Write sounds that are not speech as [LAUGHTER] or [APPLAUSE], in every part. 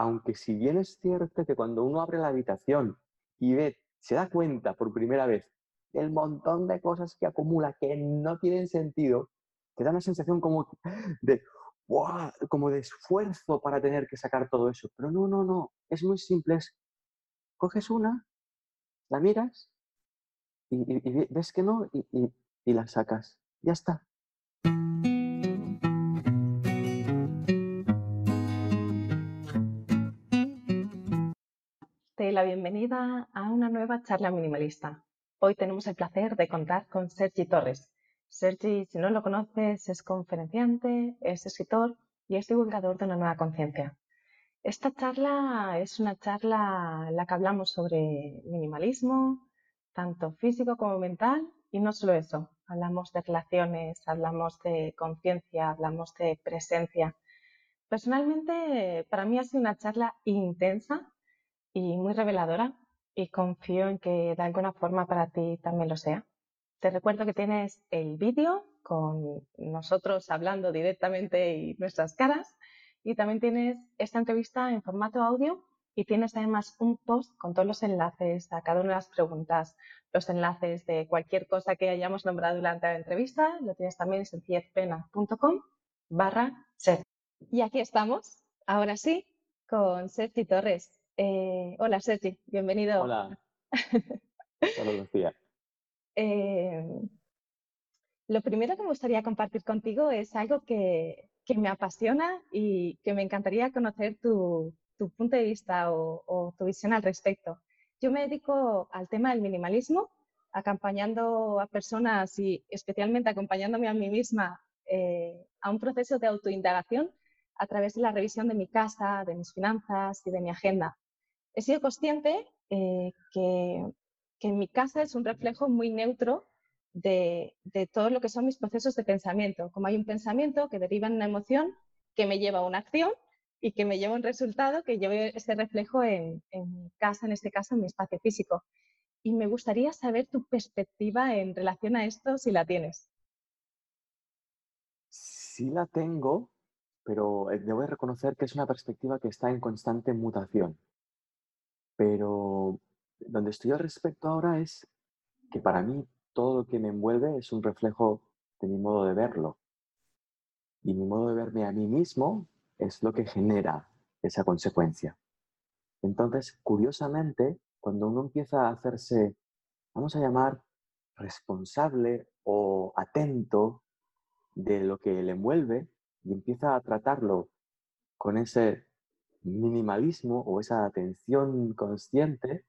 aunque si bien es cierto que cuando uno abre la habitación y ve, se da cuenta por primera vez del montón de cosas que acumula que no tienen sentido, te da una sensación como de, como de esfuerzo para tener que sacar todo eso. Pero no, no, no, es muy simple. coges una, la miras y, ves que no y la sacas. Ya está. La bienvenida a una nueva charla minimalista. Hoy tenemos el placer de contar con Sergi Torres, Sergi, si no lo conoces, es conferenciante, es escritor y es divulgador de una nueva conciencia. Esta charla es una charla en la que hablamos sobre minimalismo, tanto físico como mental, y no solo eso, hablamos de relaciones, hablamos de conciencia, hablamos de presencia. Personalmente, para mí ha sido una charla intensa y muy reveladora y confío en que de alguna forma para ti también lo sea. Te recuerdo que tienes el vídeo con nosotros hablando directamente y nuestras caras. Y también tienes esta entrevista en formato audio y tienes además un post con todos los enlaces a cada una de las preguntas, los enlaces de cualquier cosa que hayamos nombrado durante la entrevista. Lo tienes también en sencillezpena.com barra ser. Y aquí estamos, ahora sí, con Sergi Torres. Eh, hola Sergi, bienvenido. Hola. [LAUGHS] Hola Lucía. Eh, lo primero que me gustaría compartir contigo es algo que, me apasiona y que me encantaría conocer tu, punto de vista o, tu visión al respecto. Yo me dedico al tema del minimalismo, acompañando a personas y especialmente acompañándome a mí misma eh, a un proceso de autoindagación a través de la revisión de mi casa, de mis finanzas y de mi agenda. He sido consciente eh, que que mi casa es un reflejo muy neutro de, todo lo que son mis procesos de pensamiento. Como hay un pensamiento que deriva en una emoción que me lleva a una acción y que me lleva a un resultado que yo veo ese reflejo en, mi casa, en este caso en mi espacio físico. Y me gustaría saber tu perspectiva en relación a esto, si la tienes. Sí la tengo, pero eh, debo reconocer que es una perspectiva que está en constante mutación. Pero donde estoy al respecto ahora es que para mí todo lo que me envuelve es un reflejo de mi modo de verlo. Y mi modo de verme a mí mismo es lo que genera esa consecuencia. Entonces, curiosamente, cuando uno empieza a hacerse, vamos a llamar, responsable o atento de lo que le envuelve y empieza a tratarlo con ese minimalismo o esa atención consciente,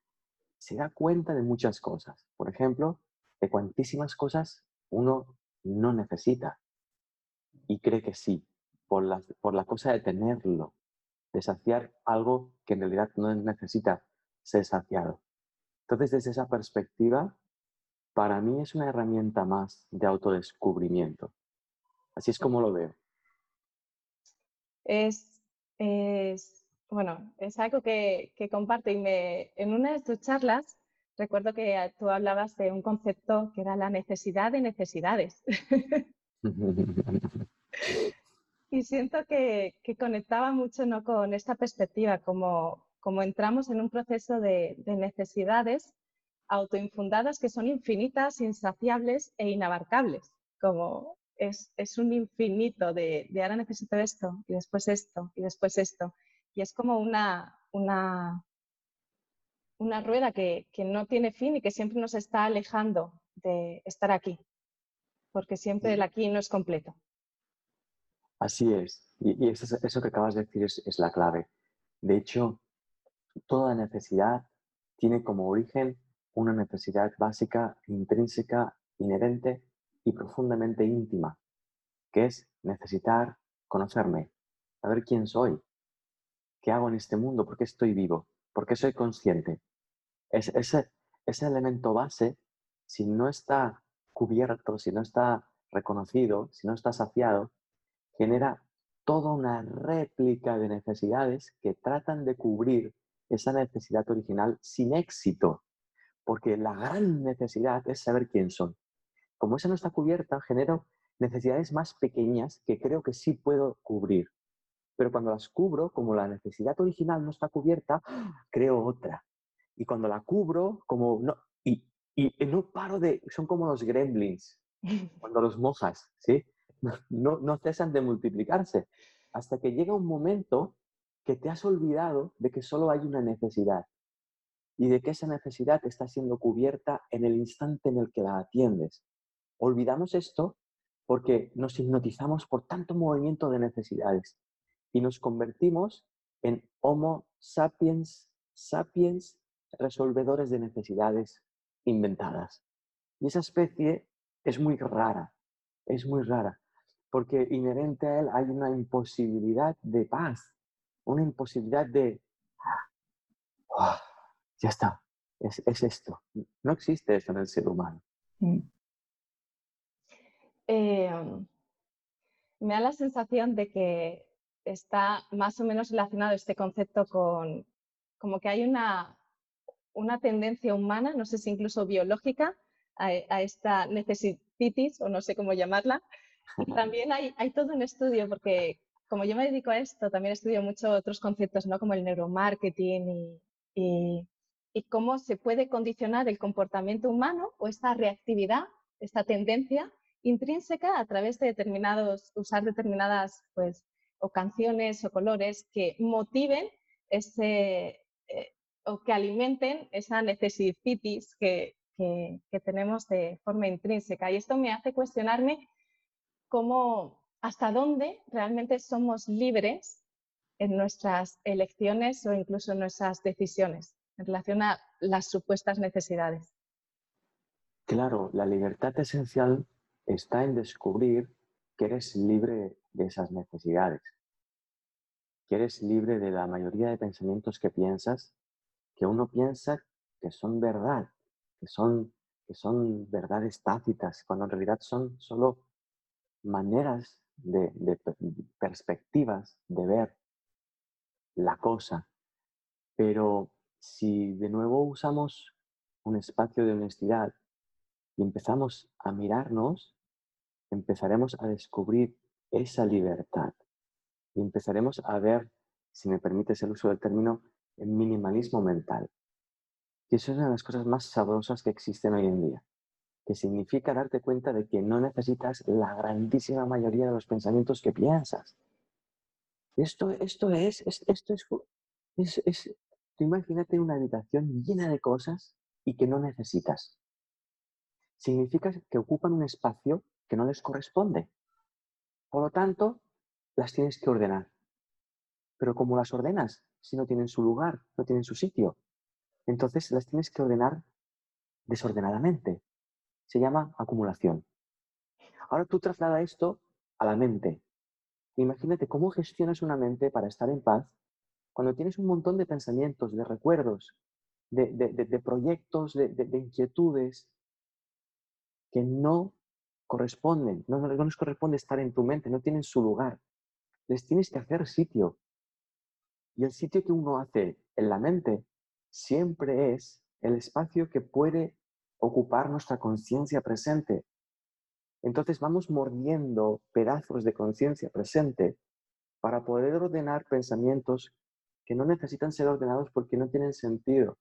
se da cuenta de muchas cosas. Por ejemplo, de cuantísimas cosas uno no necesita y cree que sí, por la, por la cosa de tenerlo, de saciar algo que en realidad no necesita ser saciado. Entonces, desde esa perspectiva, para mí es una herramienta más de autodescubrimiento. Así es como lo veo. Es, es bueno, es algo que, que comparto y me, en una de tus charlas recuerdo que tú hablabas de un concepto que era la necesidad de necesidades. [LAUGHS] y siento que, conectaba mucho ¿no? con esta perspectiva, como, como entramos en un proceso de, necesidades autoinfundadas que son infinitas, insaciables e inabarcables, como es, es un infinito de, de ahora necesito esto y después esto y después esto. Y es como una, una, una rueda que, no tiene fin y que siempre nos está alejando de estar aquí, porque siempre el aquí no es completo. Así es. Y, eso, eso, que acabas de decir es, es la clave. De hecho, toda necesidad tiene como origen una necesidad básica, intrínseca, inherente y profundamente íntima, que es necesitar conocerme, saber quién soy, ¿Qué hago en este mundo? ¿Por qué estoy vivo? ¿Por qué soy consciente? ese, ese elemento base, si no está cubierto, si no está reconocido, si no está saciado, genera toda una réplica de necesidades que tratan de cubrir esa necesidad original sin éxito, porque la gran necesidad es saber quién son. Como esa no está cubierta, genero necesidades más pequeñas que creo que sí puedo cubrir Pero cuando las cubro, como la necesidad original no está cubierta, creo otra. Y cuando la cubro, como no, y, y no paro de, son como los gremlins, [LAUGHS] cuando los mojas, ¿sí? No, no cesan de multiplicarse, hasta que llega un momento que te has olvidado de que solo hay una necesidad y de que esa necesidad está siendo cubierta en el instante en el que la atiendes. Olvidamos esto porque nos hipnotizamos por tanto movimiento de necesidades y nos convertimos en Homo sapiens, sapiens resolvedores de necesidades inventadas. Y esa especie es muy rara, es muy rara, porque inherente a él hay una imposibilidad de paz, una imposibilidad de, ah, ya está, es, esto. No existe eso en el ser humano. Mm. Em, me da la sensación de que está más o menos relacionado este concepto con como que hay una, una tendencia humana, no sé si incluso biológica, a, esta necesitis, o no sé cómo llamarla. Y también hay, hay todo un estudio, porque como yo me dedico a esto, también estudio mucho otros conceptos, ¿no? Como el neuromarketing y, y, cómo se puede condicionar el comportamiento humano o esta reactividad, esta tendencia intrínseca a través de determinados, usar determinadas, pues, o canciones o colores que motiven ese, eh, o que alimenten esa necesidad que, que, que tenemos de forma intrínseca. Y esto me hace cuestionarme cómo hasta dónde realmente somos libres en nuestras elecciones o incluso en nuestras decisiones en relación a las supuestas necesidades. Claro, la libertad esencial está en descubrir que eres libre de esas necesidades, que eres libre de la mayoría de pensamientos que piensas, que uno piensa que son verdad, que son, que son verdades tácitas, cuando en realidad son solo maneras de, perspectivas de ver la cosa. Pero si de nuevo usamos un espacio de honestidad y empezamos a mirarnos, empezaremos a descubrir esa libertad y empezaremos a ver, si me permites el uso del término, el minimalismo mental. Y eso es una de las cosas más sabrosas que existen hoy en día que significa darte cuenta de que no necesitas la grandísima mayoría de los pensamientos que piensas. Esto, esto es, esto es, es, imagínate una habitación llena de cosas y que no necesitas. Significa que ocupan un espacio que no les corresponde. Por lo tanto, las tienes que ordenar. Pero como las ordenas si no tienen su lugar, no tienen su sitio? Entonces las tienes que ordenar desordenadamente se llama acumulación. Ahora tú traslada esto a la mente. Imagínate cómo gestionas una mente para estar en paz cuando tienes un montón de pensamientos, de recuerdos, de, proyectos, de, inquietudes que no corresponden, no, no les corresponde estar en tu mente, no tienen su lugar. Les tienes que hacer sitio. Y el sitio que uno hace en la mente siempre es el espacio que puede ocupar nuestra conciencia presente. Entonces vamos mordiendo pedazos de conciencia presente para poder ordenar pensamientos que no necesitan ser ordenados porque no tienen sentido.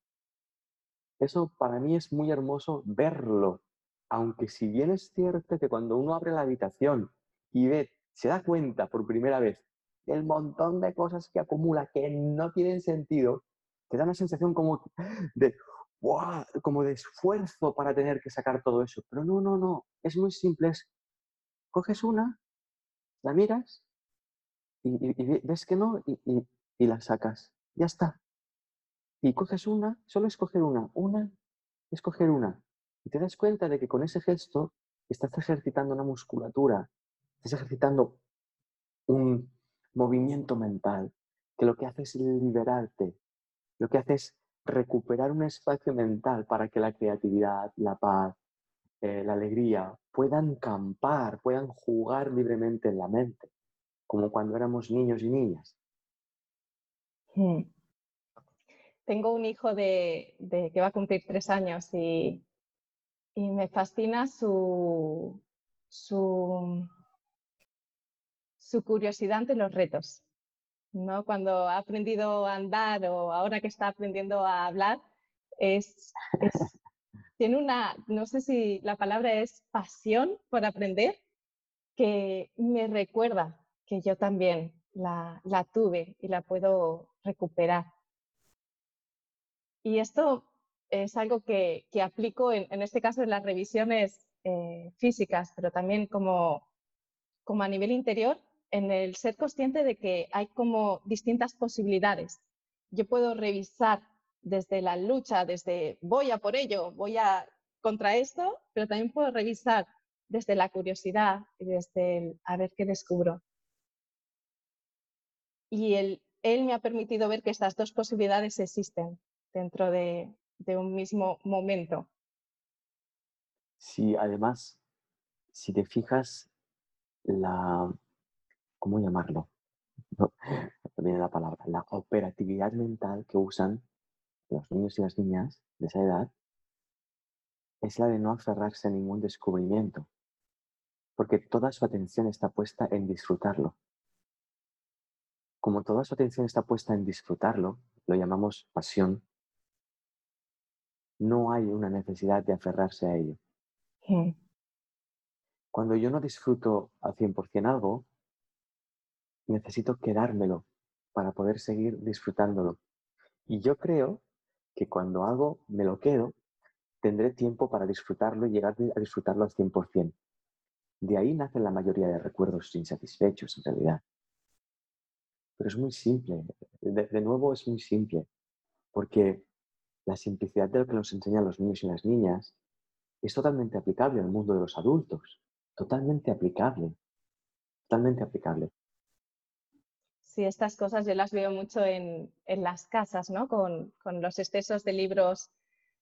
Eso para mí es muy hermoso verlo, aunque si bien es cierto que cuando uno abre la habitación y ve, se da cuenta por primera vez del montón de cosas que acumula que no tienen sentido, te da una sensación como de, como de esfuerzo para tener que sacar todo eso. Pero no, no, no, es muy simple. coges una, la miras y, ves que no y, y, la sacas. Ya está. Y coges una, solo escoger una, una, escoger una. Y te das cuenta de que con ese gesto estás ejercitando una musculatura, estás ejercitando un movimiento mental, que lo que hace es liberarte, lo que hace es recuperar un espacio mental para que la creatividad, la paz, eh, la alegría puedan campar, puedan jugar libremente en la mente, como cuando éramos niños y niñas. Hmm. Tengo un hijo de, que va a cumplir tres años y, me fascina su, su, curiosidad ante los retos. ¿no? Cuando ha aprendido a andar o ahora que está aprendiendo a hablar, es, tiene una, no sé si la palabra es pasión por aprender, que me recuerda que yo también la, tuve y la puedo recuperar. Y esto es algo que, aplico en, este caso en las revisiones eh, físicas, pero también como, como a nivel interior, en el ser consciente de que hay como distintas posibilidades. Yo puedo revisar desde la lucha, desde voy a por ello, voy a contra esto, pero también puedo revisar desde la curiosidad y desde el a ver qué descubro. Y él, él me ha permitido ver que estas dos posibilidades existen dentro de, de un mismo momento. Sí, además, si te fijas, la, ¿cómo llamarlo? [LAUGHS] No, viene la palabra, la operatividad mental que usan los niños y las niñas de esa edad es la de no aferrarse a ningún descubrimiento, porque toda su atención está puesta en disfrutarlo. Como toda su atención está puesta en disfrutarlo, lo llamamos pasión, no hay una necesidad de aferrarse a ello. Cuando yo no disfruto al 100% algo, necesito quedármelo para poder seguir disfrutándolo. Y yo creo que cuando algo me lo quedo, tendré tiempo para disfrutarlo y llegar a disfrutarlo al 100%. De ahí nacen la mayoría de recuerdos insatisfechos, en realidad. Pero es muy simple, de, nuevo es muy simple, porque la simplicidad de lo que nos enseñan los niños y las niñas es totalmente aplicable al mundo de los adultos, totalmente aplicable, totalmente aplicable. Sí, estas cosas yo las veo mucho en, las casas, ¿no? Con, los excesos de libros,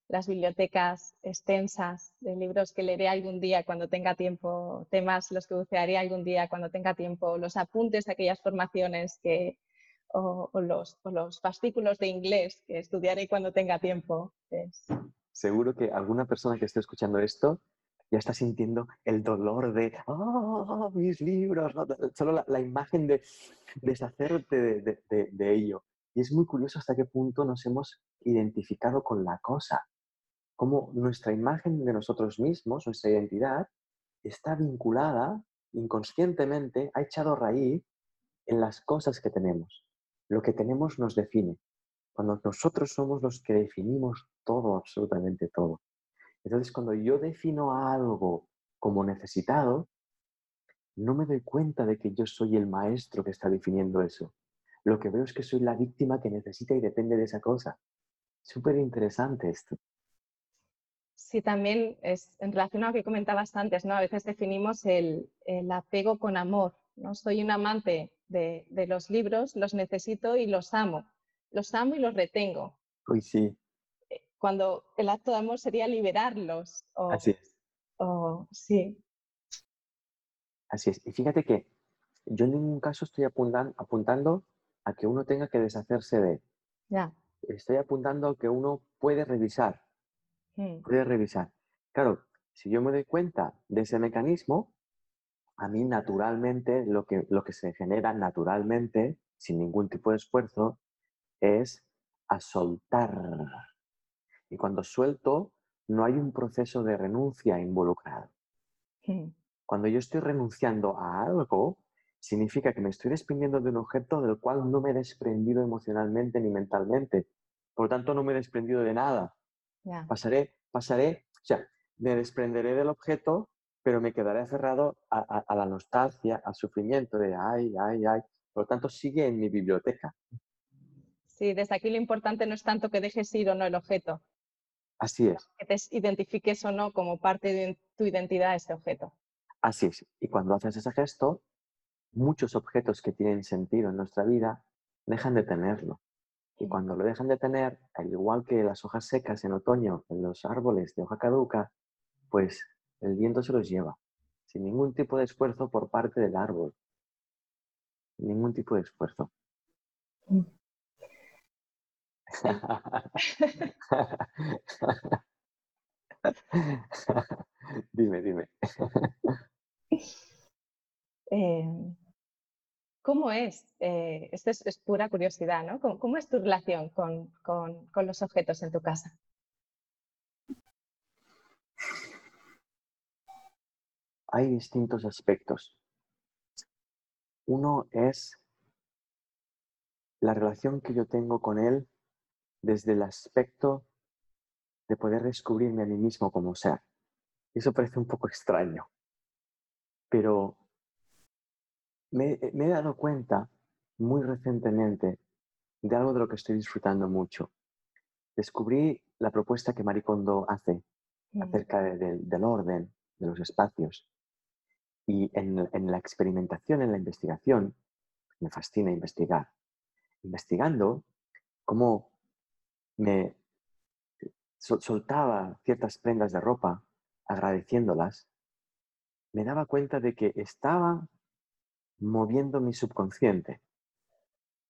las bibliotecas extensas de libros que leeré algún día cuando tenga tiempo, temas los que bucearé algún día cuando tenga tiempo, los apuntes de aquellas formaciones que, o, los, los, fascículos de inglés que estudiaré cuando tenga tiempo. Seguro que alguna persona que esté escuchando esto ya está sintiendo el dolor de, oh, mis libros, [LAUGHS] solo la, imagen de deshacerte de, de, ello. Y es muy curioso hasta qué punto nos hemos identificado con la cosa, cómo nuestra imagen de nosotros mismos, nuestra identidad, está vinculada inconscientemente, ha echado raíz en las cosas que tenemos. Lo que tenemos nos define. Cuando nosotros somos los que definimos todo, absolutamente todo. Entonces, cuando yo defino algo como necesitado, no me doy cuenta de que yo soy el maestro que está definiendo eso. Lo que veo es que soy la víctima que necesita y depende de esa cosa. Súper interesante esto. Sí, también es en relación a lo que comentabas antes, ¿no? A veces definimos el, apego con amor, ¿no? Soy un amante de, de, los libros, los necesito y los amo. Los amo y los retengo. Uy, sí cuando el acto de amor sería liberarlos. Así es. sí. Así es. Y fíjate que yo en ningún caso estoy apuntando a que uno tenga que deshacerse de. Ya. Estoy apuntando a que uno puede revisar. Mm. Puede revisar. Claro, si yo me doy cuenta de ese mecanismo, a mí naturalmente lo que, lo que se genera naturalmente, sin ningún tipo de esfuerzo, es a soltar y cuando suelto, no hay un proceso de renuncia involucrado. Cuando yo estoy renunciando a algo, significa que me estoy desprendiendo de un objeto del cual no me he desprendido emocionalmente ni mentalmente. Por lo tanto, no me he desprendido de nada. Pasaré, pasaré, o sea, me desprenderé del objeto, pero me quedaré aferrado a, a, la nostalgia, al sufrimiento de ay, ay, ay. Por lo tanto, sigue en mi biblioteca. Sí, desde aquí lo importante no es tanto que dejes ir o no el objeto, Así es. Que te identifiques o no como parte de tu identidad este objeto. Así es. Y cuando haces ese gesto, muchos objetos que tienen sentido en nuestra vida dejan de tenerlo. Y cuando lo dejan de tener, al igual que las hojas secas en otoño en los árboles de hoja caduca, pues el viento se los lleva, sin ningún tipo de esfuerzo por parte del árbol. Ningún tipo de esfuerzo. Mm. [LAUGHS] dime, dime. [LAUGHS] Em, ¿Cómo es? Eh, esto es, pura curiosidad, ¿no? ¿Cómo, es tu relación con, los objetos en tu casa? Hay distintos aspectos. Uno es la relación que yo tengo con él desde el aspecto de poder descubrirme a mí mismo como ser. Eso parece un poco extraño, pero me, he dado cuenta muy recientemente de algo de lo que estoy disfrutando mucho. Descubrí la propuesta que Maricondo hace mm. acerca del orden de los espacios. Y en, la experimentación, en la investigación, me fascina investigar. Investigando cómo me soltaba ciertas prendas de ropa, agradeciéndolas, me daba cuenta de que estaba moviendo mi subconsciente.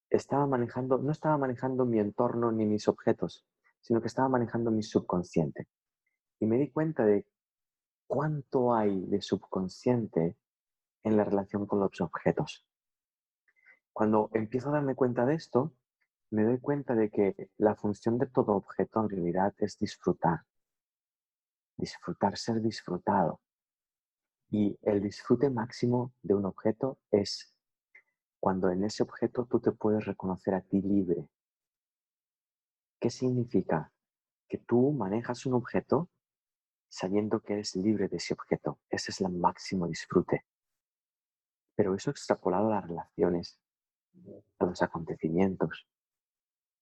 Estaba manejando, no estaba manejando mi entorno ni mis objetos, sino que estaba manejando mi subconsciente. Y me di cuenta de cuánto hay de subconsciente en la relación con los objetos. Cuando empiezo a darme cuenta de esto, me doy cuenta de que la función de todo objeto en realidad es disfrutar. Disfrutar, ser disfrutado. Y el disfrute máximo de un objeto es cuando en ese objeto tú te puedes reconocer a ti libre. ¿Qué significa? Que tú manejas un objeto sabiendo que eres libre de ese objeto. Ese es el máximo disfrute. Pero eso extrapolado a las relaciones, a los acontecimientos,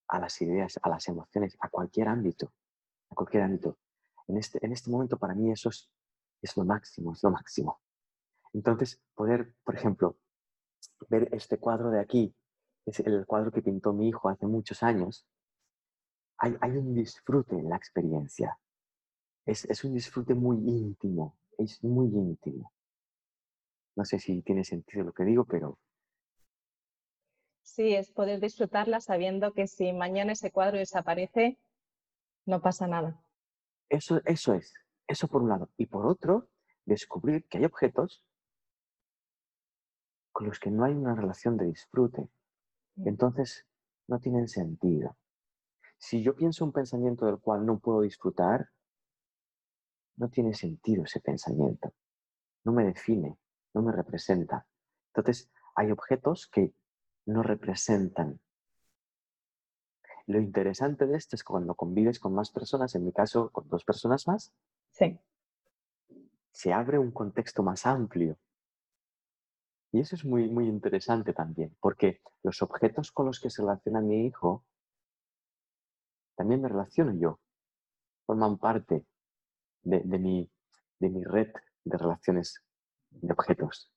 a las ideas, a las emociones, a cualquier ámbito, a cualquier ámbito. En este, en este momento para mí eso es, es lo máximo, es lo máximo. Entonces, poder, por ejemplo, ver este cuadro de aquí, es el cuadro que pintó mi hijo hace muchos años, hay, hay un disfrute en la experiencia. Es, es, un disfrute muy íntimo, es muy íntimo. No sé si tiene sentido lo que digo, pero Sí, es poder disfrutarla sabiendo que si mañana ese cuadro desaparece, no pasa nada. Eso, eso es, eso por un lado. Y por otro, descubrir que hay objetos con los que no hay una relación de disfrute. Mm. Entonces, no tienen sentido. Si yo pienso un pensamiento del cual no puedo disfrutar, no tiene sentido ese pensamiento. No me define, no me representa. Entonces, hay objetos que no representan. Lo interesante de esto es cuando convives con más personas, en mi caso con dos personas más, sí. se abre un contexto más amplio. Y eso es muy, muy interesante también, porque los objetos con los que se relaciona mi hijo, también me relaciono yo, forman parte de, mi, de mi red de relaciones de objetos.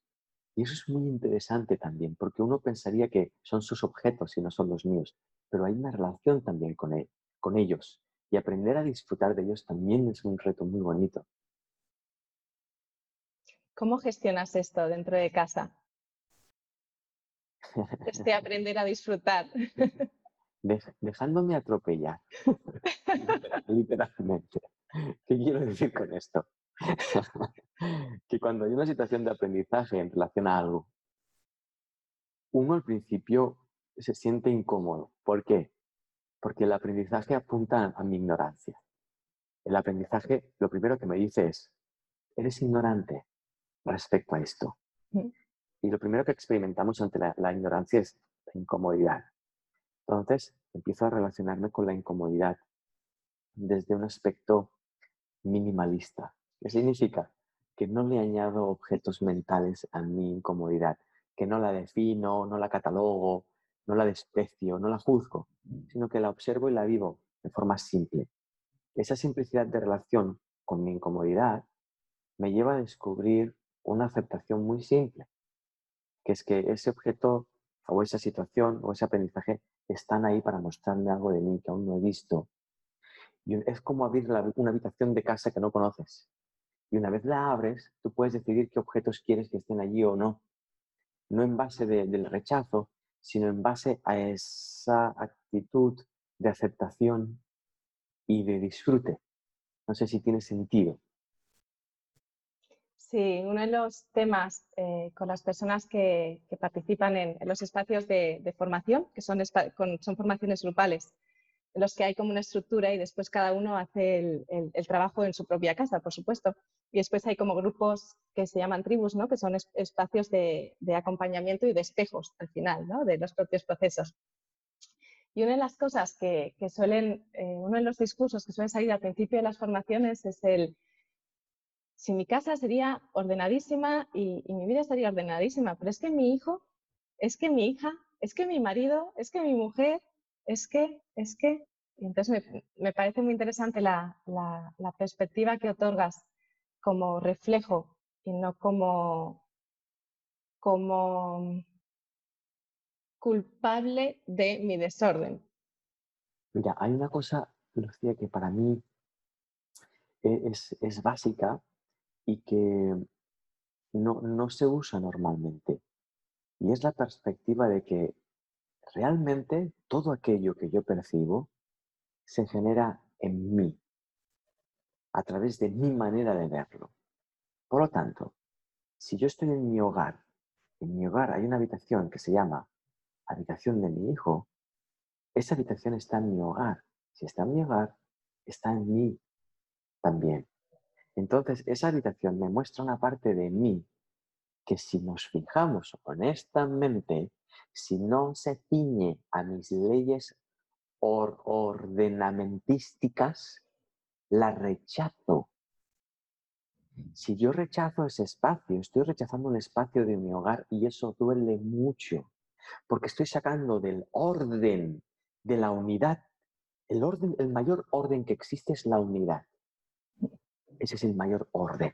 Y eso es muy interesante también, porque uno pensaría que son sus objetos y no son los míos, pero hay una relación también con, él, con ellos. Y aprender a disfrutar de ellos también es un reto muy bonito. ¿Cómo gestionas esto dentro de casa? Este [LAUGHS] aprender a disfrutar. dejándome atropellar. [LAUGHS] [LAUGHS] Literalmente. ¿Qué quiero decir con esto? [LAUGHS] que cuando hay una situación de aprendizaje en relación a algo, uno al principio se siente incómodo. ¿Por qué? Porque el aprendizaje apunta a mi ignorancia. El aprendizaje lo primero que me dice es, eres ignorante respecto a esto. Y lo primero que experimentamos ante la, la ignorancia es la incomodidad. Entonces, empiezo a relacionarme con la incomodidad desde un aspecto minimalista. ¿Qué significa? Que no le añado objetos mentales a mi incomodidad, que no la defino, no la catalogo, no la desprecio, no la juzgo, sino que la observo y la vivo de forma simple. Esa simplicidad de relación con mi incomodidad me lleva a descubrir una aceptación muy simple, que es que ese objeto o esa situación o ese aprendizaje están ahí para mostrarme algo de mí que aún no he visto. Es como abrir una habitación de casa que no conoces. Y una vez la abres, tú puedes decidir qué objetos quieres que estén allí o no. No en base del rechazo, sino en base a esa actitud de aceptación y de disfrute. No sé si tiene sentido. Sí, uno de los temas eh, con las personas que, participan en, los espacios de, formación, que son, son formaciones grupales, los que hay como una estructura y después cada uno hace el, trabajo en su propia casa, por supuesto. Y después hay como grupos que se llaman tribus, ¿no? que son espacios de, acompañamiento y de espejos al final ¿no? de los propios procesos. Y una de las cosas que, suelen, eh, uno de los discursos que suelen salir al principio de las formaciones es el, si mi casa sería ordenadísima y, y mi vida estaría ordenadísima, pero es que mi hijo, es que mi hija, es que mi marido, es que mi mujer, es que, es que, entonces me, parece muy interesante la, perspectiva que otorgas como reflejo y no como, como culpable de mi desorden. Mira, hay una cosa, Lucía, que para mí e, es, es básica y que no, no se usa normalmente. Y es la perspectiva de que realmente todo aquello que yo percibo se genera en mí, a través de mi manera de verlo. Por lo tanto, si yo estoy en mi hogar, en mi hogar hay una habitación que se llama habitación de mi hijo, esa habitación está en mi hogar. Si está en mi hogar, está en mí también. Entonces, esa habitación me muestra una parte de mí que si nos fijamos honestamente, si no se ciñe a mis leyes ordenamentísticas, la rechazo. Si yo rechazo ese espacio, estoy rechazando un espacio de mi hogar y eso duele mucho, porque estoy sacando del orden, de la unidad. El orden, el mayor orden que existe es la unidad. Ese es el mayor orden.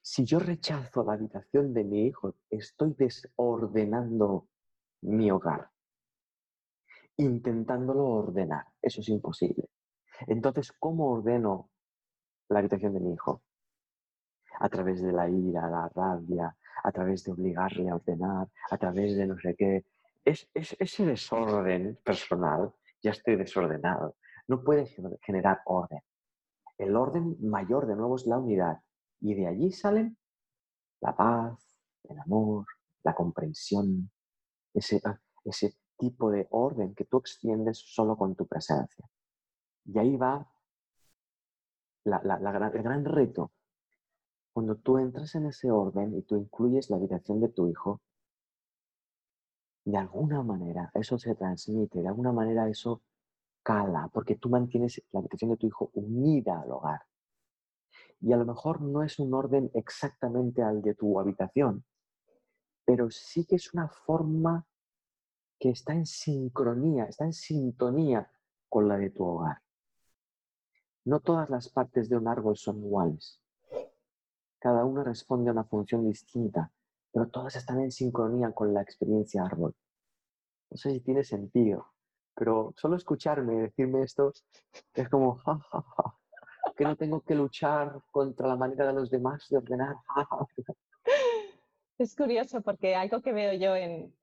Si yo rechazo la habitación de mi hijo, estoy desordenando mi hogar, intentándolo ordenar. Eso es imposible. Entonces, ¿cómo ordeno la habitación de mi hijo? A través de la ira, la rabia, a través de obligarle a ordenar, a través de no sé qué. Es, ese desorden personal, ya estoy desordenado. No puede generar orden. El orden mayor, de nuevo, es la unidad. Y de allí salen la paz, el amor, la comprensión, ese, ah, ese tipo de orden que tú extiendes solo con tu presencia. Y ahí va el gran reto. Cuando tú entras en ese orden y tú incluyes la habitación de tu hijo, de alguna manera eso se transmite, de alguna manera eso cala, porque tú mantienes la habitación de tu hijo unida al hogar. Y a lo mejor no es un orden exactamente al de tu habitación, pero sí que es una forma que está en sincronía, está en sintonía con la de tu hogar. No todas las partes de un árbol son iguales. Cada una responde a una función distinta, pero todas están en sincronía con la experiencia árbol. No sé si tiene sentido, pero solo escucharme decirme esto [LAUGHS] es como, que no tengo que luchar contra la manera de los demás de ordenar. [LAUGHS] Es curioso porque algo que veo yo, en,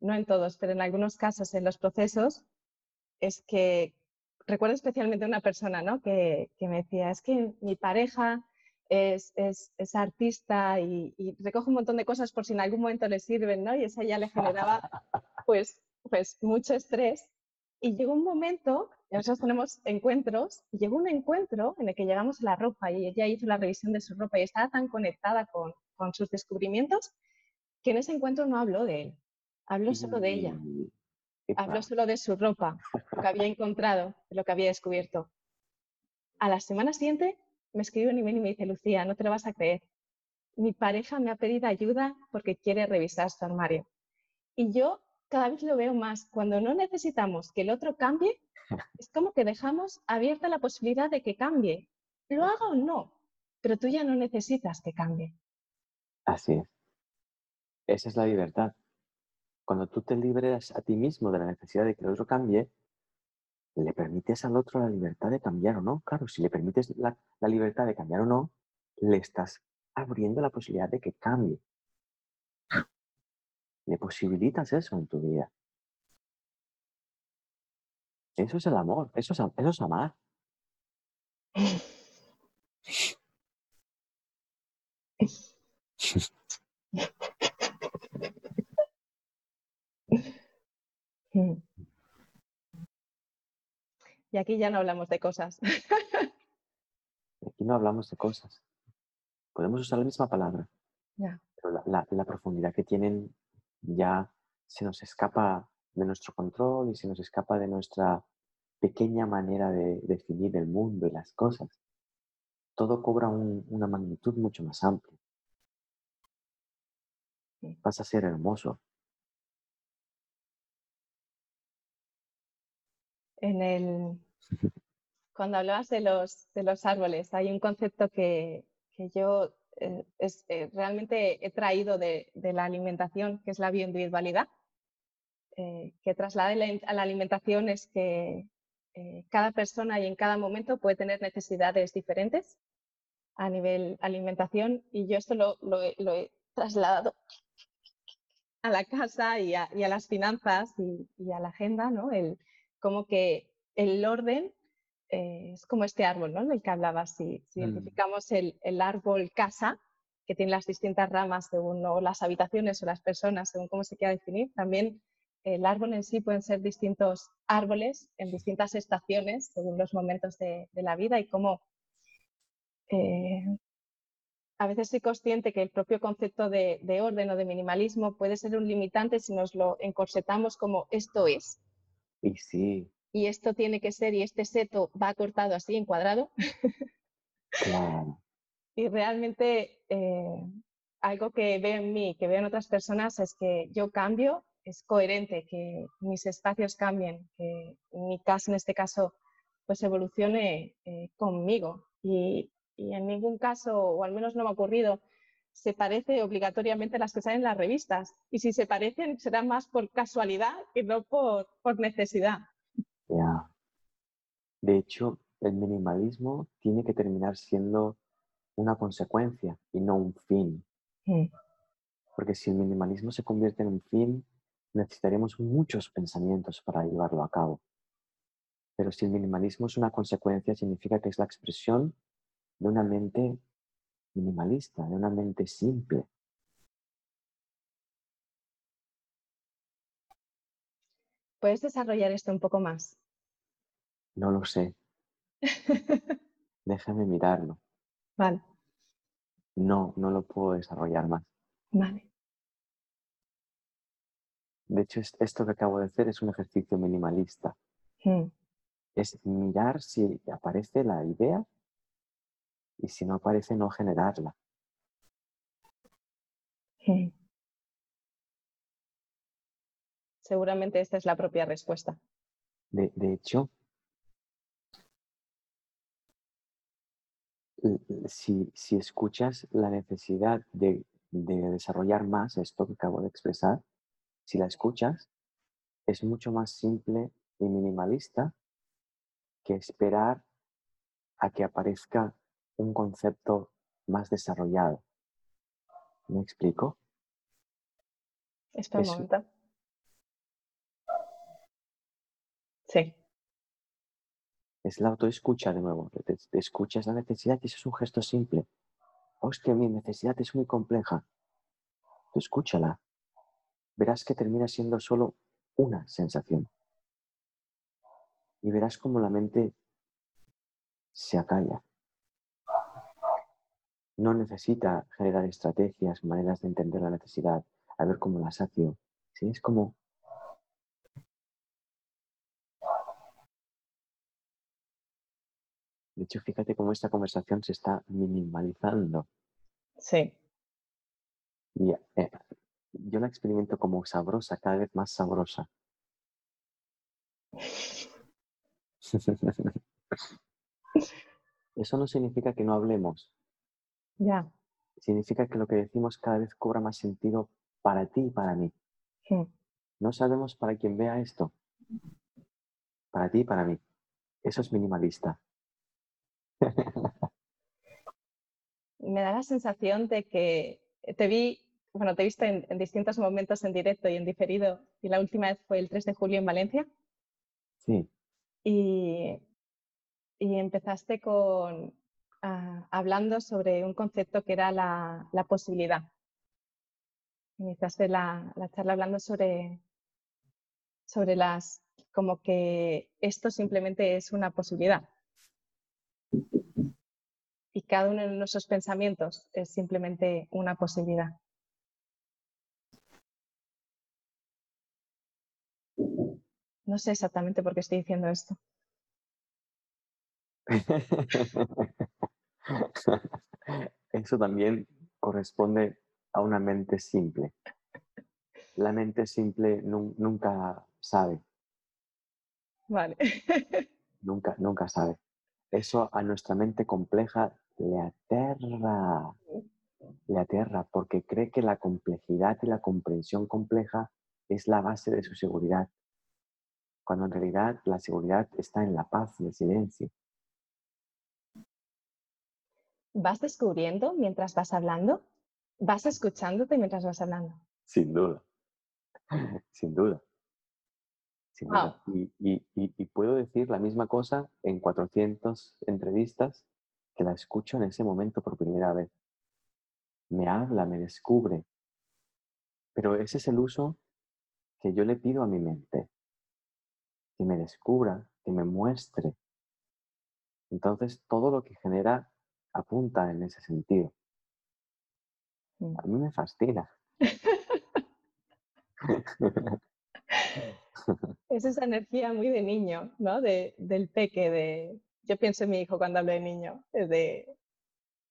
no en todos, pero en algunos casos en los procesos, es que recuerdo especialmente a una persona ¿no? que, que, me decía, es que mi pareja es, es, es artista y, y, recoge un montón de cosas por si en algún momento le sirven, ¿no? Y eso ya le generaba [LAUGHS] pues, pues mucho estrés. Y llegó un momento nosotros tenemos encuentros y llegó un encuentro en el que llegamos a la ropa y ella hizo la revisión de su ropa y estaba tan conectada con, con sus descubrimientos que en ese encuentro no habló de él, habló solo de ella, habló solo de su ropa, lo que había encontrado, lo que había descubierto. A la semana siguiente me escribe un email y me dice, Lucía, no te lo vas a creer. Mi pareja me ha pedido ayuda porque quiere revisar su armario. Y yo cada vez lo veo más. Cuando no necesitamos que el otro cambie, [LAUGHS] es como que dejamos abierta la posibilidad de que cambie. Lo haga o no, pero tú ya no necesitas que cambie. Así es. Esa es la libertad. Cuando tú te liberas a ti mismo de la necesidad de que el otro cambie, le permites al otro la libertad de cambiar o no. Claro, si le permites la, libertad de cambiar o no, le estás abriendo la posibilidad de que cambie. Le posibilitas eso en tu vida. Eso es el amor, eso es, eso es amar. [LAUGHS] Y aquí ya no hablamos de cosas. [LAUGHS] Aquí no hablamos de cosas. Podemos usar la misma palabra, pero la, profundidad que tienen ya se nos escapa de nuestro control y se nos escapa de nuestra pequeña manera de definir el mundo y las cosas. Todo cobra una magnitud mucho más amplia. Vas a ser hermoso. En el, cuando hablabas de los, de los árboles, hay un concepto que, que yo eh, es, eh, realmente he traído de, de, la alimentación, que es la bioindividualidad, eh, que traslada a la alimentación es que cada persona y en cada momento puede tener necesidades diferentes a nivel alimentación y yo esto lo, lo, lo he trasladado a la casa y a, y a las finanzas y, y, a la agenda, ¿no? El, como que el orden eh, es como este árbol, ¿no? Del que hablaba. Si, si mm. identificamos el, el, árbol casa, que tiene las distintas ramas según o las habitaciones o las personas, según cómo se quiera definir, también el árbol en sí pueden ser distintos árboles en distintas estaciones según los momentos de, de la vida y cómo eh, a veces soy consciente que el propio concepto de, de, orden o de minimalismo puede ser un limitante si nos lo encorsetamos como esto es. Y sí, y esto tiene que ser, y este seto va cortado así en cuadrado. [LAUGHS] y realmente eh, algo que veo en mí, que veo en otras personas, es que yo cambio, es coherente, que mis espacios cambien, que mi casa en este caso pues evolucione eh, conmigo. Y, y, en ningún caso, o al menos no me ha ocurrido, se parece obligatoriamente a las que salen en las revistas. Y si se parecen, será más por casualidad que no por, por necesidad. De hecho, el minimalismo tiene que terminar siendo una consecuencia y no un fin. Porque si el minimalismo se convierte en un fin, necesitaremos muchos pensamientos para llevarlo a cabo. Pero si el minimalismo es una consecuencia, significa que es la expresión de una mente minimalista, de una mente simple. ¿Puedes desarrollar esto un poco más? No lo sé. [LAUGHS] Déjame mirarlo. Vale. No, no lo puedo desarrollar más. Vale. De hecho, esto que acabo de hacer es un ejercicio minimalista. Hmm. Es mirar si aparece la idea y si no aparece, no generarla. Hmm. Seguramente esta es la propia respuesta. De, de hecho, si, si escuchas la necesidad de, de, desarrollar más esto que acabo de expresar, si la escuchas, es mucho más simple y minimalista que esperar a que aparezca un concepto más desarrollado. ¿Me explico? Espera un momento. Sí es la autoescucha de nuevo. Te, escuchas la necesidad y eso es un gesto simple. Hostia, mi necesidad es muy compleja. Tú escúchala. Verás que termina siendo solo una sensación. Y verás como la mente se acalla. No necesita generar estrategias, maneras de entender la necesidad, a ver cómo la sacio. ¿Sí? Es como De hecho, fíjate cómo esta conversación se está minimalizando. Sí. Y eh, yo la experimento como sabrosa, cada vez más sabrosa. [LAUGHS] Eso no significa que no hablemos. Ya. Significa que lo que decimos cada vez cobra más sentido para ti y para mí. Sí. No sabemos para quién vea esto. Para ti y para mí. Eso es minimalista. [LAUGHS] Me da la sensación de que te vi, bueno, te he visto en, distintos momentos en directo y en diferido, y la última vez fue el 3 de julio en Valencia. Sí. Y, y empezaste con, ah, hablando sobre un concepto que era la, posibilidad. Iniciaste la, la charla hablando sobre, sobre las, como que esto simplemente es una posibilidad. Y cada uno de nuestros pensamientos es simplemente una posibilidad. No sé exactamente por qué estoy diciendo esto. [LAUGHS] [LAUGHS] Eso también corresponde a una mente simple. La mente simple nunca sabe. Vale. nunca, nunca sabe. Eso a nuestra mente compleja le aterra. Le aterra porque cree que la complejidad y la comprensión compleja es la base de su seguridad. Cuando en realidad la seguridad está en la paz y el silencio. ¿Vas descubriendo mientras vas hablando? ¿Vas escuchándote mientras vas hablando? Sin duda. [CLEARS THROAT] Sin duda. Y, puedo decir la misma cosa en 400 entrevistas que la escucho en ese momento por primera vez. Me habla, me descubre. Pero ese es el uso que yo le pido a mi mente. Que me descubra, que me muestre. Entonces, todo lo que genera apunta en ese sentido. A mí me fascina. [LAUGHS] es esa energía muy de niño, ¿no? De, del peque, de... Yo pienso en mi hijo cuando hablo de niño, de,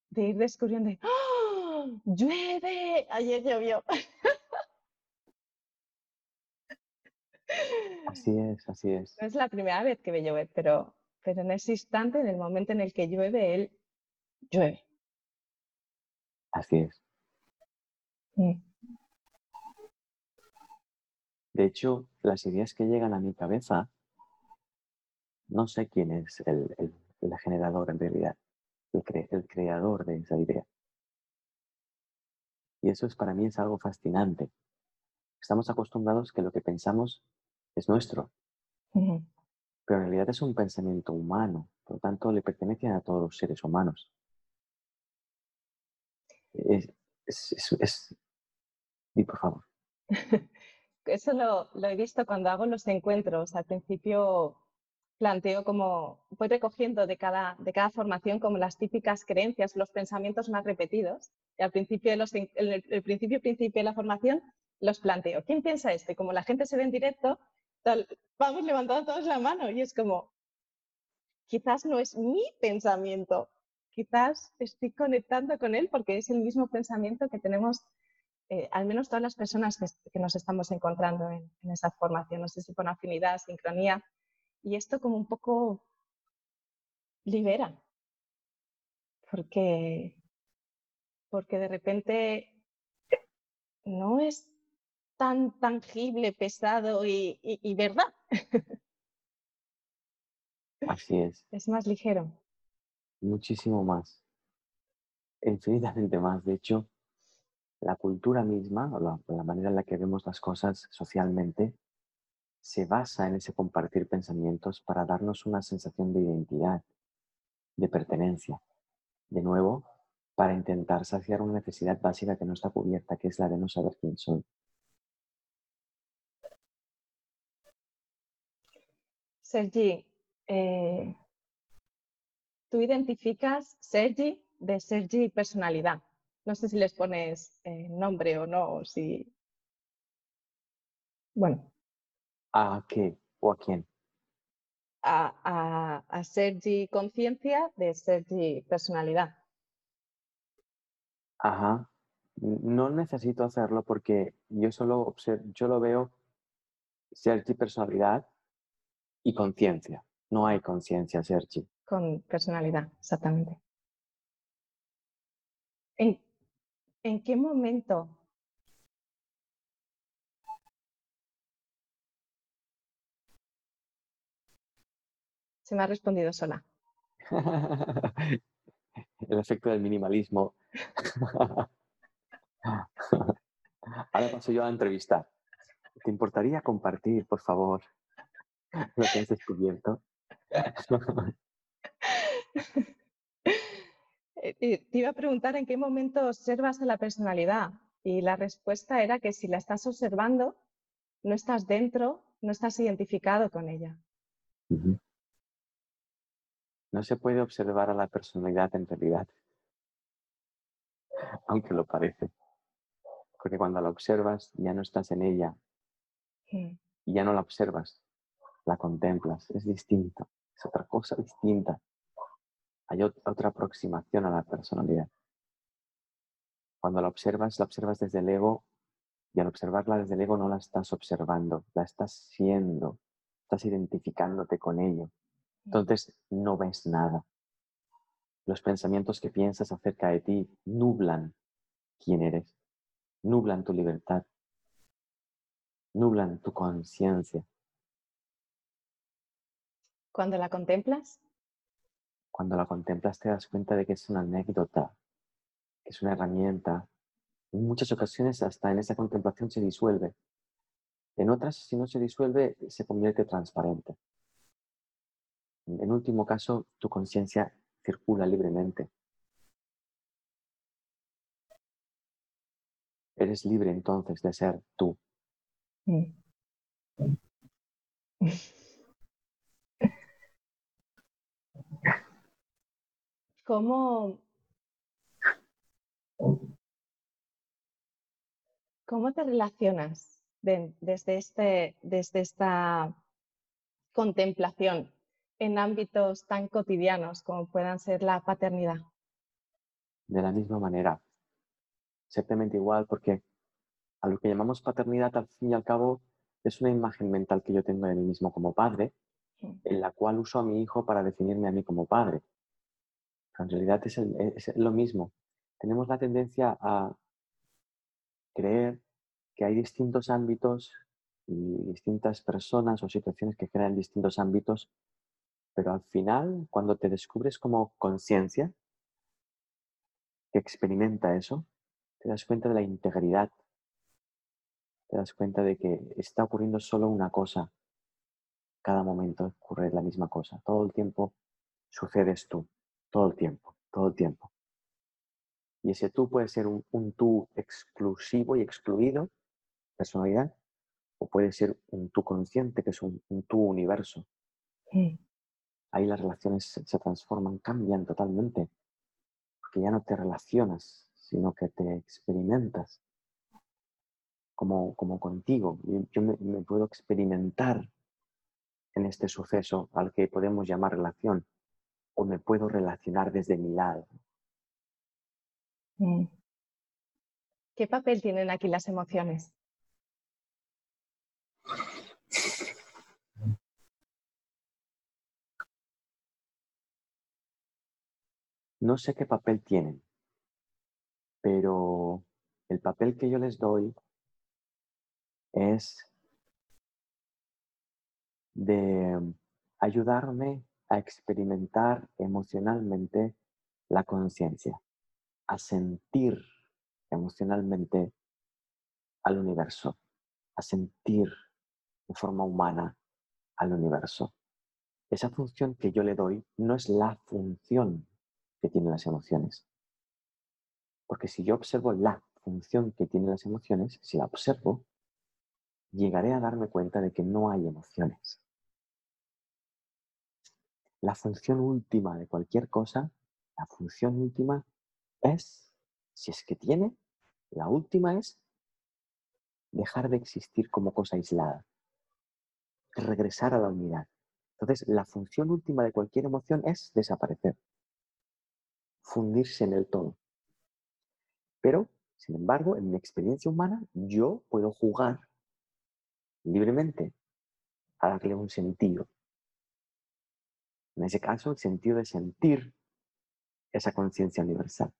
de ir descubriendo, ¡Ah! ¡llueve! Ayer llovió. Así es, así es. No es la primera vez que ve llover, pero, pero en ese instante, en el momento en el que llueve, él llueve. Así es. De hecho, las ideas que llegan a mi cabeza, no sé quién es el, generador en realidad, el, el, creador de esa idea. Y eso es para mí es algo fascinante. Estamos acostumbrados que lo que pensamos es nuestro, pero en realidad es un pensamiento humano, por lo tanto le pertenece a todos los seres humanos. Es, es, es, y por favor. [LAUGHS] Eso lo, he visto cuando hago los encuentros. Al principio planteo como, voy recogiendo de cada, de cada formación como las típicas creencias, los pensamientos más repetidos. Y al principio, los, el, el, principio, principio de la formación los planteo. ¿Quién piensa esto? Y como la gente se ve en directo, vamos levantando todos la mano y es como, quizás no es mi pensamiento, quizás estoy conectando con él porque es el mismo pensamiento que tenemos eh, al menos todas las personas que, nos estamos encontrando en, esa formación, no sé si con afinidad, sincronía, y esto como un poco libera, porque, porque de repente no es tan tangible, pesado y, y verdad. Así es. Es más ligero. Muchísimo más. Infinitamente más. De hecho, la cultura misma, o la, manera en la que vemos las cosas socialmente, se basa en ese compartir pensamientos para darnos una sensación de identidad, de pertenencia. De nuevo, para intentar saciar una necesidad básica que no está cubierta, que es la de no saber quién soy. Sergi, eh, tú identificas Sergi de Sergi personalidad. No sé si les pones eh, nombre o no, o si... Bueno. ¿A qué o a quién? A, a, Sergi conciencia de Sergi personalidad. Ajá. No necesito hacerlo porque yo solo observo, yo lo veo Sergi personalidad y conciencia. No hay conciencia, Sergi. Con personalidad, exactamente. ¿En, ¿En qué momento se me ha respondido sola? [LAUGHS] El efecto del minimalismo. [LAUGHS] Ahora paso yo a entrevistar. ¿Te importaría compartir, por favor, lo que has descubierto? [LAUGHS] Eh, te iba a preguntar en qué momento observas a la personalidad y la respuesta era que si la estás observando, no estás dentro no estás identificado con ella. No se puede observar a la personalidad en realidad, aunque lo parece. Porque cuando la observas ya no estás en ella y ya no la observas, la contemplas, es distinto, es otra cosa distinta. Hay otra aproximación a la personalidad. Cuando la observas, la observas desde el ego y al observarla desde el ego no la estás observando, la estás siendo, estás identificándote con ello. Entonces no ves nada. Los pensamientos que piensas acerca de ti nublan quién eres, nublan tu libertad, nublan tu conciencia. Cuando la contemplas? Cuando la contemplas te das cuenta de que es una anécdota, que es una herramienta. En muchas ocasiones hasta en esa contemplación se disuelve. En otras, si no se disuelve, se convierte transparente. En último caso, tu conciencia circula libremente. Eres libre entonces de ser tú. Mm. ¿Cómo, ¿Cómo te relacionas desde, este, desde esta contemplación en ámbitos tan cotidianos como puedan ser la paternidad? De la misma manera, exactamente igual, porque a lo que llamamos paternidad, al fin y al cabo, es una imagen mental que yo tengo de mí mismo como padre, en la cual uso a mi hijo para definirme a mí como padre. En realidad es, lo mismo. Tenemos la tendencia a creer que hay distintos ámbitos y distintas personas o situaciones que crean distintos ámbitos pero al final, cuando te descubres como conciencia que experimenta eso, te das cuenta de la integridad. Te das cuenta de que está ocurriendo solo una cosa. Cada momento ocurre la misma cosa. Todo el tiempo sucedes tú. Todo el tiempo. Todo el tiempo. Y ese tú puede ser un, tú exclusivo y excluido, personalidad, o puede ser un tú consciente, que es un, tú universo ahí las relaciones se transforman, cambian totalmente, porque ya no te relacionas, sino que te experimentas como, como contigo. Yo me, puedo experimentar en este suceso al que podemos llamar relación, o me puedo relacionar desde mi lado. Mm. ¿Qué papel tienen aquí las emociones? No sé qué papel tienen, pero el papel que yo les doy es de ayudarme a experimentar emocionalmente la conciencia, a sentir emocionalmente al universo, a sentir de forma humana al universo. Esa función que yo le doy no es la función que tienen las emociones. Porque si yo observo la función que tienen las emociones, si la observo, llegaré a darme cuenta de que no hay emociones. La función última de cualquier cosa, la función última es, si es que tiene, la última es dejar de existir como cosa aislada, regresar a la unidad. Entonces, la función última de cualquier emoción es desaparecer fundirse en el todo. Pero, sin embargo, en mi experiencia humana, yo puedo jugar libremente a darle un sentido. En ese caso, el sentido de sentir esa conciencia universal.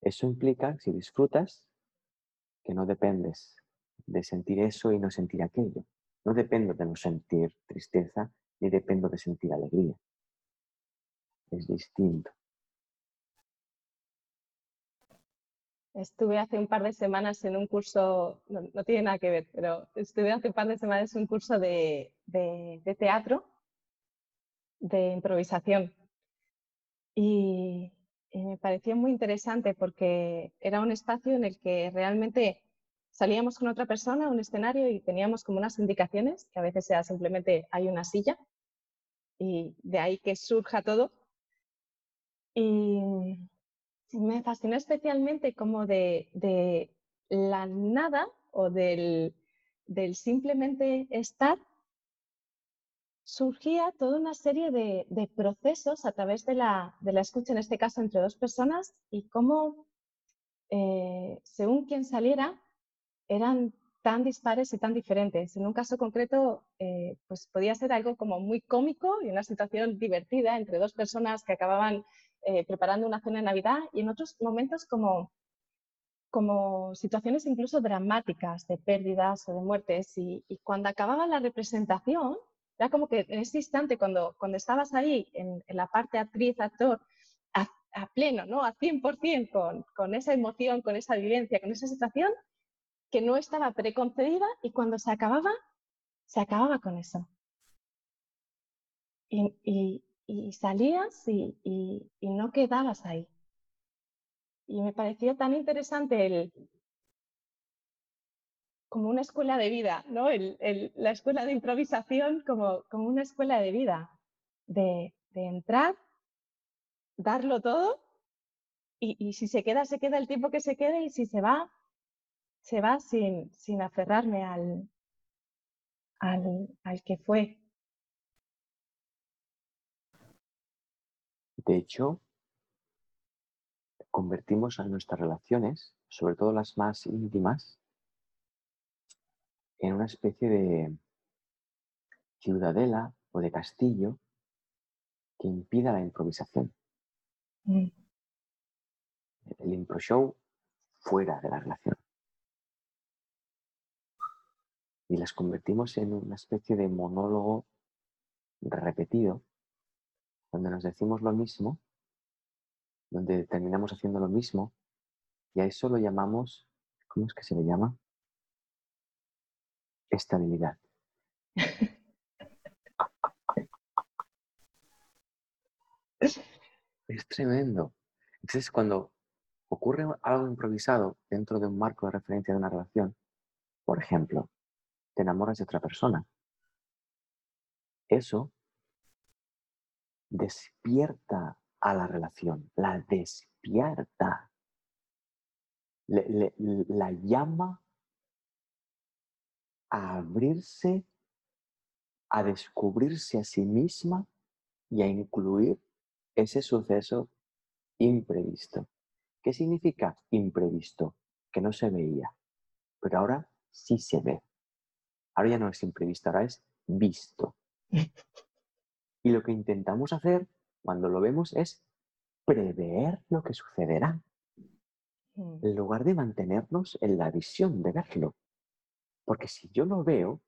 Eso implica, si disfrutas, que no dependes de sentir eso y no sentir aquello. No dependo de no sentir tristeza ni dependo de sentir alegría. Es distinto. Estuve hace un par de semanas en un curso, no, tiene nada que ver, pero estuve hace un par de semanas en un curso de, teatro, de improvisación. Y, y, me pareció muy interesante porque era un espacio en el que realmente salíamos con otra persona a un escenario y teníamos como unas indicaciones, que a veces sea simplemente hay una silla y de ahí que surja todo. Y me fascinó especialmente como de, de la nada o del, del simplemente estar surgía toda una serie de, procesos a través de la, escucha, en este caso entre dos personas, y cómo, eh, según quien saliera, eran tan dispares y tan diferentes. En un caso concreto, eh, pues podía ser algo como muy cómico y una situación divertida entre dos personas que acababan eh, preparando una cena de Navidad y en otros momentos como, como situaciones incluso dramáticas de pérdidas o de muertes. Y, cuando acababa la representación, era como que en ese instante, cuando, cuando estabas ahí en, la parte actriz, actor, a, pleno, ¿no? A 100% con, con esa emoción, con esa vivencia, con esa situación, que no estaba preconcebida y cuando se acababa, se acababa con eso. Y, salías y, y, no quedabas ahí. Y me pareció tan interesante el, como una escuela de vida, ¿no? la escuela de improvisación como, como una escuela de vida, de, entrar, darlo todo y, si se queda, se queda el tiempo que se quede y si se va, se va sin, sin aferrarme al, al, al que fue. De hecho, convertimos a nuestras relaciones, sobre todo las más íntimas, en una especie de ciudadela o de castillo que impida la improvisación. Mm. El impro show fuera de la relación. Y las convertimos en una especie de monólogo repetido, donde nos decimos lo mismo, donde terminamos haciendo lo mismo, y a eso lo llamamos, ¿cómo es que se le llama? estabilidad. [LAUGHS] es tremendo. Entonces, cuando ocurre algo improvisado dentro de un marco de referencia de una relación, por ejemplo, te enamoras de otra persona, eso despierta a la relación, la despierta, la llama a abrirse, a descubrirse a sí misma y a incluir ese suceso imprevisto. ¿Qué significa imprevisto? Que no se veía, pero ahora sí se ve. Ahora ya no es imprevisto, ahora es visto. [LAUGHS] Y lo que intentamos hacer cuando lo vemos es prever lo que sucederá, mm. en lugar de mantenernos en la visión de verlo. Porque si yo lo veo,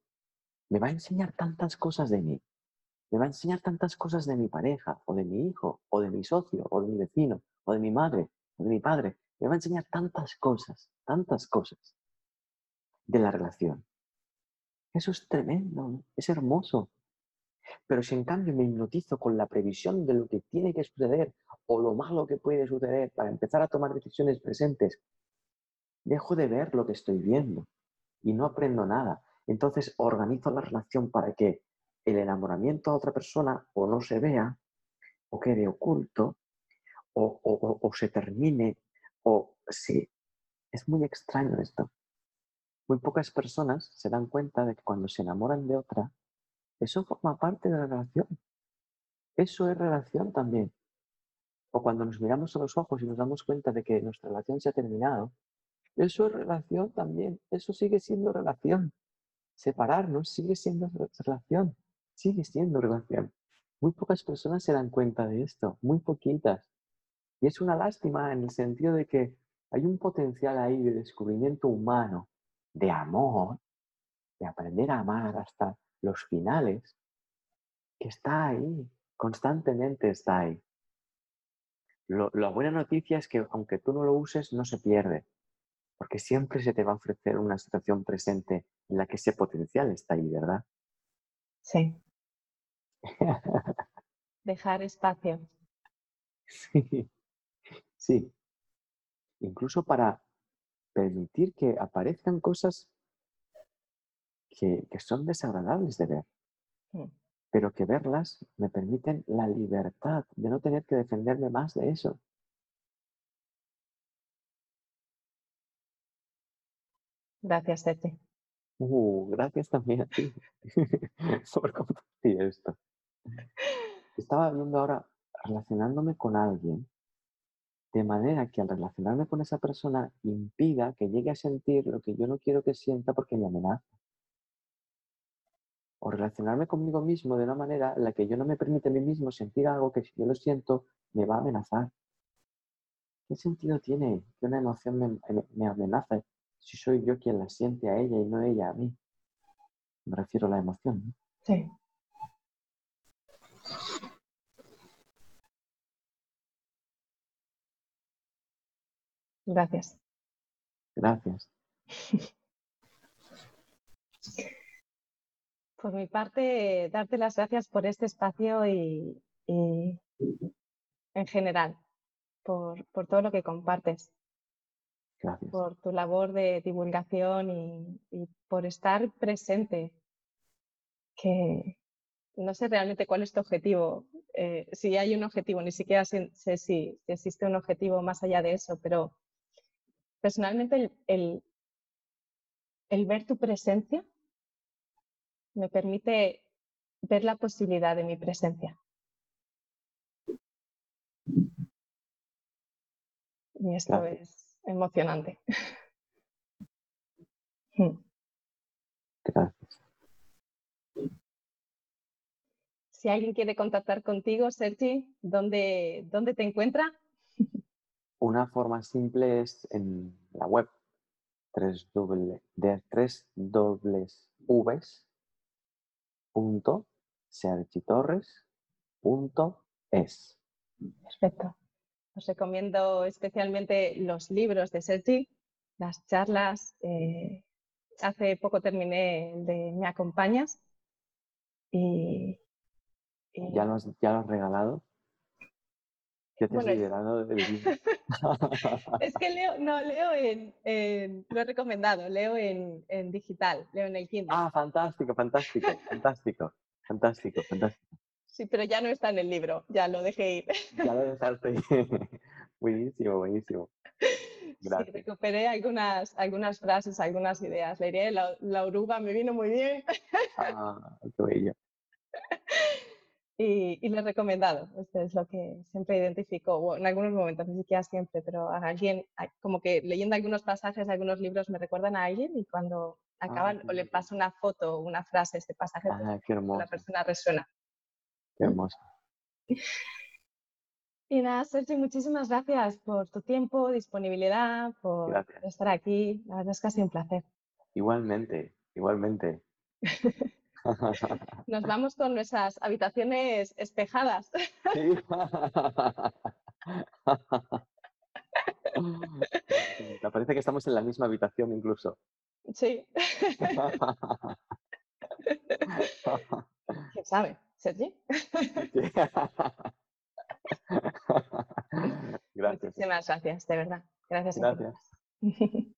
me va a enseñar tantas cosas de mí. Me va a enseñar tantas cosas de mi pareja, o de mi hijo, o de mi socio, o de mi vecino, o de mi madre, o de mi padre. Me va a enseñar tantas cosas, tantas cosas de la relación. Eso es tremendo, es hermoso. Pero si en cambio me hipnotizo con la previsión de lo que tiene que suceder o lo malo que puede suceder para empezar a tomar decisiones presentes, dejo de ver lo que estoy viendo y no aprendo nada. Entonces organizo la relación para que el enamoramiento a otra persona o no se vea, o quede oculto, o, se termine, o sí. Es muy extraño esto. Muy pocas personas se dan cuenta de que cuando se enamoran de otra, eso forma parte de la relación. Eso es relación también. O cuando nos miramos a los ojos y nos damos cuenta de que nuestra relación se ha terminado, eso es relación también, eso sigue siendo relación. Separarnos sigue siendo relación, sigue siendo relación. Muy pocas personas se dan cuenta de esto, muy poquitas. Y es una lástima en el sentido de que hay un potencial ahí de descubrimiento humano, de amor, de aprender a amar hasta los finales, que está ahí, constantemente está ahí. la buena noticia es que aunque tú no lo uses, no se pierde porque siempre se te va a ofrecer una situación presente en la que ese potencial está ahí, ¿verdad? Sí. [LAUGHS] Dejar espacio. Sí. sí. Incluso para permitir que aparezcan cosas que, que son desagradables de ver, Mm. pero que verlas me permiten la libertad de no tener que defenderme más de eso. Gracias, Sergi. Uh, gracias también a ti [LAUGHS] por compartir esto. Estaba viendo ahora relacionándome con alguien de manera que al relacionarme con esa persona impida que llegue a sentir lo que yo no quiero que sienta porque me amenaza. O relacionarme conmigo mismo de una manera en la que yo no me permite a mí mismo sentir algo que si yo lo siento me va a amenazar. ¿Qué sentido tiene que una emoción me, me- me amenace si soy yo quien la siente a ella y no ella a mí? Me refiero a la emoción. ¿no? Sí. Gracias. Gracias. [LAUGHS] Por mi parte, darte las gracias por este espacio y, y en general, por, por todo lo que compartes, Gracias. por tu labor de divulgación y, y por estar presente, que no sé realmente cuál es tu objetivo, eh, si hay un objetivo, ni siquiera sé, sé si, si existe un objetivo más allá de eso, pero personalmente el, el, el ver tu presencia me permite ver la posibilidad de mi presencia. Y esto Gracias. es emocionante. [LAUGHS] Hmm. Gracias. Si alguien quiere contactar contigo, Sergi, ¿dónde, dónde te encuentra? [LAUGHS] Una forma simple es en la web tres doble, de tres dobles Vs punto sergitorres punto es. Perfecto. Os recomiendo especialmente los libros de Sergi, las charlas. eh, hace poco terminé el de Me acompañas y, y- ¿Ya lo has, ya lo has regalado? ¿Qué te Bueno, has [LAUGHS] es- que leo, no, leo en, en- lo he recomendado, leo en, en digital, leo en el Kindle. ah, fantástico, fantástico, fantástico, fantástico, fantástico. Sí, pero ya no está en el libro, ya lo dejé ir. Ya lo dejaste. [LAUGHS] buenísimo, buenísimo. Sí, Gracias. recuperé algunas, algunas frases, algunas ideas. La idea de la, la oruga me vino muy bien Ah, qué bello. [LAUGHS] y, y lo he recomendado. Esto es lo que siempre identifico, o en algunos momentos, ni siquiera siempre, pero a alguien, como que leyendo algunos pasajes de algunos libros me recuerdan a alguien y cuando acaban qué o le paso una foto o una frase este pasaje, pues Ah, qué la persona resuena. qué hermoso. [LAUGHS] Y nada, Sergio, muchísimas gracias por tu tiempo, disponibilidad, por Gracias. estar aquí. La verdad es que ha sido un placer. Igualmente, igualmente. [LAUGHS] [LAUGHS] Nos vamos con nuestras habitaciones espejadas. Sí. [LAUGHS] Me parece que estamos en la misma habitación incluso. Sí. [LAUGHS] ¿Quién sabe? Sergi. Gracias. Muchísimas gracias, de verdad. Gracias. Gracias. infinitas.